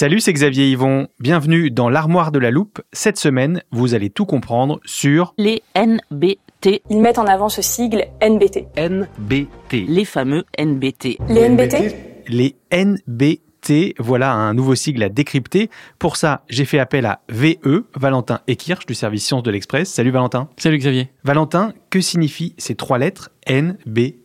Salut, c'est Xavier Yvon. Bienvenue dans l'armoire de la loupe. Cette semaine, vous allez tout comprendre sur les NBT. Ils mettent en avant ce sigle NBT. NBT. Les fameux NBT. Les NBT Les NBT, voilà un nouveau sigle à décrypter. Pour ça, j'ai fait appel à VE, Valentin Ekirch du service Sciences de l'Express. Salut Valentin. Salut Xavier. Valentin, que signifient ces trois lettres NBT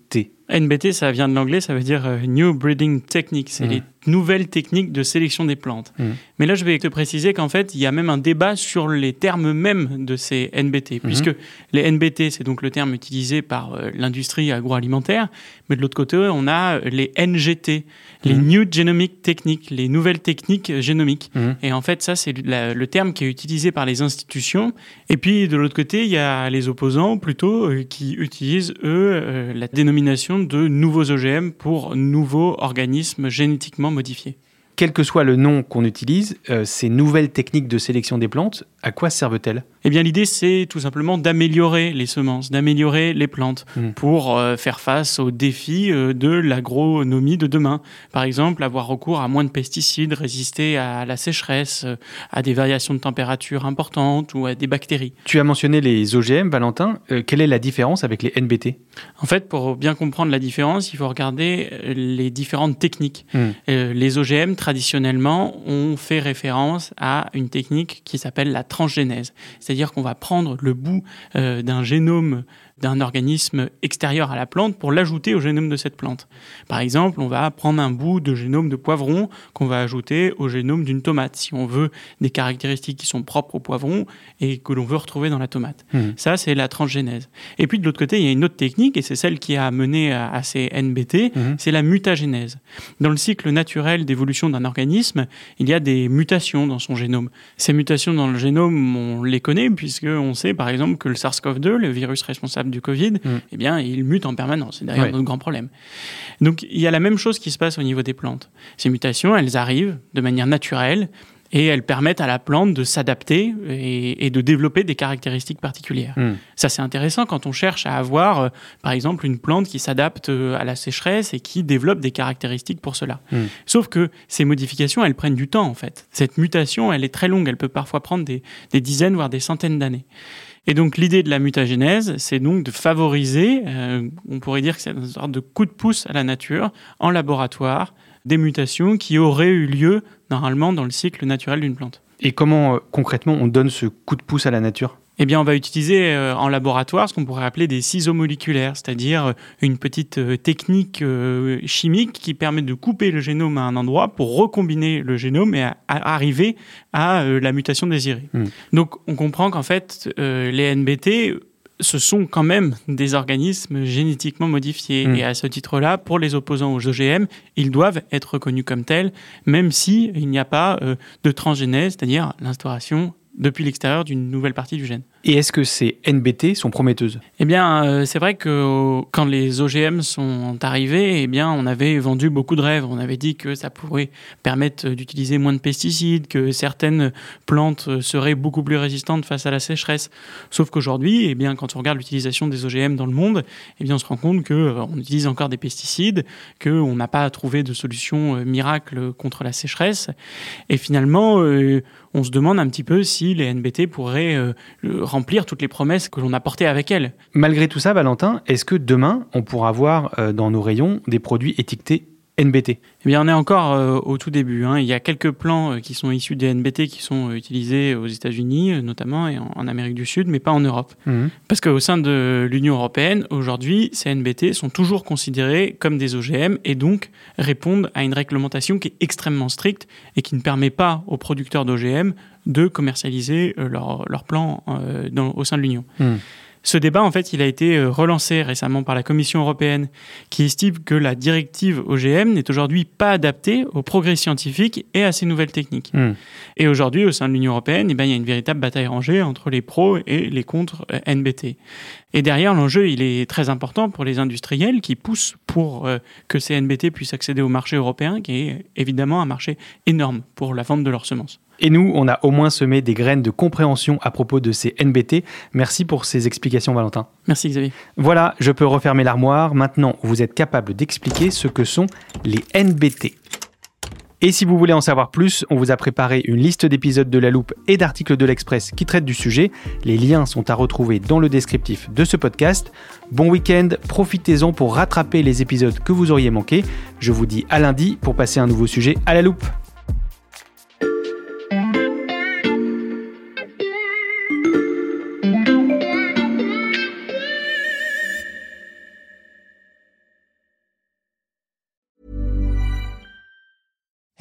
NBT, ça vient de l'anglais, ça veut dire euh, New Breeding Technique. C'est les nouvelles techniques de sélection des plantes. Mhm. Mais là, je vais te préciser qu'en fait, il y a même un débat sur les termes mêmes de ces NBT, puisque les NBT, c'est donc le terme utilisé par euh, l'industrie agroalimentaire, mais de l'autre côté, on a euh, les NGT, les Mhm. New Genomic Techniques, les nouvelles techniques génomiques. Et en fait, ça, c'est le terme qui est utilisé par les institutions. Et puis, de l'autre côté, il y a les opposants, plutôt, euh, qui utilisent, eux, la dénomination de nouveaux OGM pour nouveaux organismes génétiquement modifiés. Quel que soit le nom qu'on utilise, euh, ces nouvelles techniques de sélection des plantes, à quoi servent-elles? Eh bien, l'idée, c'est tout simplement d'améliorer les semences, d'améliorer les plantes Mhm. pour euh, faire face aux défis euh, de l'agronomie de demain. Par exemple, avoir recours à moins de pesticides, résister à la sécheresse, à des variations de température importantes ou à des bactéries. Tu as mentionné les OGM, Valentin. Quelle est la différence avec les NBT En fait, pour bien comprendre la différence, il faut regarder les différentes techniques. Euh, les OGM, traditionnellement, ont fait référence à une technique qui s'appelle la transgénèse. C'est-à-dire qu'on va prendre le bout euh, d'un génome d'un organisme extérieur à la plante pour l'ajouter au génome de cette plante. Par exemple, on va prendre un bout de génome de poivron qu'on va ajouter au génome d'une tomate, si on veut des caractéristiques qui sont propres au poivron et que l'on veut retrouver dans la tomate. Mhm. Ça, c'est la transgénèse. Et puis de l'autre côté, il y a une autre technique, et c'est celle qui a mené à, à ces NBT, Mhm. c'est la mutagénèse. Dans le cycle naturel d'évolution d'un organisme, il y a des mutations dans son génome. Ces mutations dans le génome, on les connaît, puisqu'on sait par exemple que le SARS-CoV-2, le virus responsable du Covid, Mhm. eh bien, il mute en permanence. C'est d'ailleurs notre grand problème. Donc il y a la même chose qui se passe au niveau des plantes. Ces mutations, elles arrivent de manière naturelle, et elles permettent à la plante de s'adapter et, et de développer des caractéristiques particulières. Mhm. Ça, c'est intéressant quand on cherche à avoir, euh, par exemple, une plante qui s'adapte euh, à la sécheresse et qui développe des caractéristiques pour cela. Mm. Sauf que ces modifications, elles prennent du temps, en fait. Cette mutation, elle est très longue. Elle peut parfois prendre des, des dizaines, voire des centaines d'années. Et donc, l'idée de la mutagénèse, c'est donc de favoriser, euh, on pourrait dire que c'est une sorte de coup de pouce à la nature, en laboratoire, des mutations qui auraient eu lieu, normalement, dans le cycle naturel d'une plante. Et comment euh, concrètement on donne ce coup de pouce à la nature? Eh bien, on va utiliser euh, en laboratoire ce qu'on pourrait appeler des ciseaux moléculaires, c'est-à-dire euh, une petite euh, technique chimique qui permet de couper le génome à un endroit pour recombiner le génome et à- arriver à la mutation désirée. Mm. Donc, on comprend qu'en fait, les NBT ce sont quand même des organismes génétiquement modifiés. Mm. Et à ce titre-là, pour les opposants aux OGM, ils doivent être reconnus comme tels, même s'il n'y a pas euh, de transgénèse, c'est-à-dire l'instauration depuis l'extérieur d'une nouvelle partie du gène. Et est-ce que ces NBT sont prometteuses Eh bien, euh, c'est vrai que quand les OGM sont arrivés, eh bien, on avait vendu beaucoup de rêves. On avait dit que ça pourrait permettre d'utiliser moins de pesticides, que certaines plantes seraient beaucoup plus résistantes face à la sécheresse. Sauf qu'aujourd'hui, eh bien, quand on regarde l'utilisation des OGM dans le monde, eh bien, on se rend compte que euh, on utilise encore des pesticides, qu'on n'a pas trouvé de solution euh, miracle contre la sécheresse. Et finalement, euh, on se demande un petit peu si les NBT pourraient euh, remplir toutes les promesses que l'on a portées avec elles. Malgré tout ça, Valentin, est-ce que demain, on pourra voir euh, dans nos rayons des produits étiquetés NBT Eh bien, on est encore euh, au tout début. hein. Il y a quelques plants euh, qui sont issus des NBT qui sont euh, utilisés aux États-Unis, notamment, et en, en Amérique du Sud, mais pas en Europe. Mhm. Parce qu'au sein de l'Union européenne, aujourd'hui, ces NBT sont toujours considérés comme des OGM et donc répondent à une réglementation qui est extrêmement stricte et qui ne permet pas aux producteurs d'OGM de commercialiser leurs leur plants dans- au sein de l'Union. Mhm. Ce débat, en fait, il a été euh, relancé récemment par la Commission européenne, qui estime que la directive OGM n'est aujourd'hui pas adaptée aux progrès scientifiques et à ces nouvelles techniques. Mhm. Et aujourd'hui, au sein de l'Union européenne, eh ben, il y a une véritable bataille rangée entre les pros et les contre euh, NBT. Et derrière, l'enjeu, il est très important pour les industriels qui poussent pour euh, que ces NBT puissent accéder au marché européen, qui est évidemment un marché énorme pour la vente de leurs semences. Et nous, on a au moins semé des graines de compréhension à propos de ces NBT. Merci pour ces explications, Valentin. Merci Xavier. Voilà, je peux refermer l'armoire. Maintenant, vous êtes capable d'expliquer ce que sont les NBT. Et si vous voulez en savoir plus, on vous a préparé une liste d'épisodes de La Loupe et d'articles de l'Express qui traitent du sujet. Les liens sont à retrouver dans le descriptif de ce podcast. Bon week-end, profitez-en pour rattraper les épisodes que vous auriez manqués. Je vous dis à lundi pour passer un nouveau sujet à La Loupe.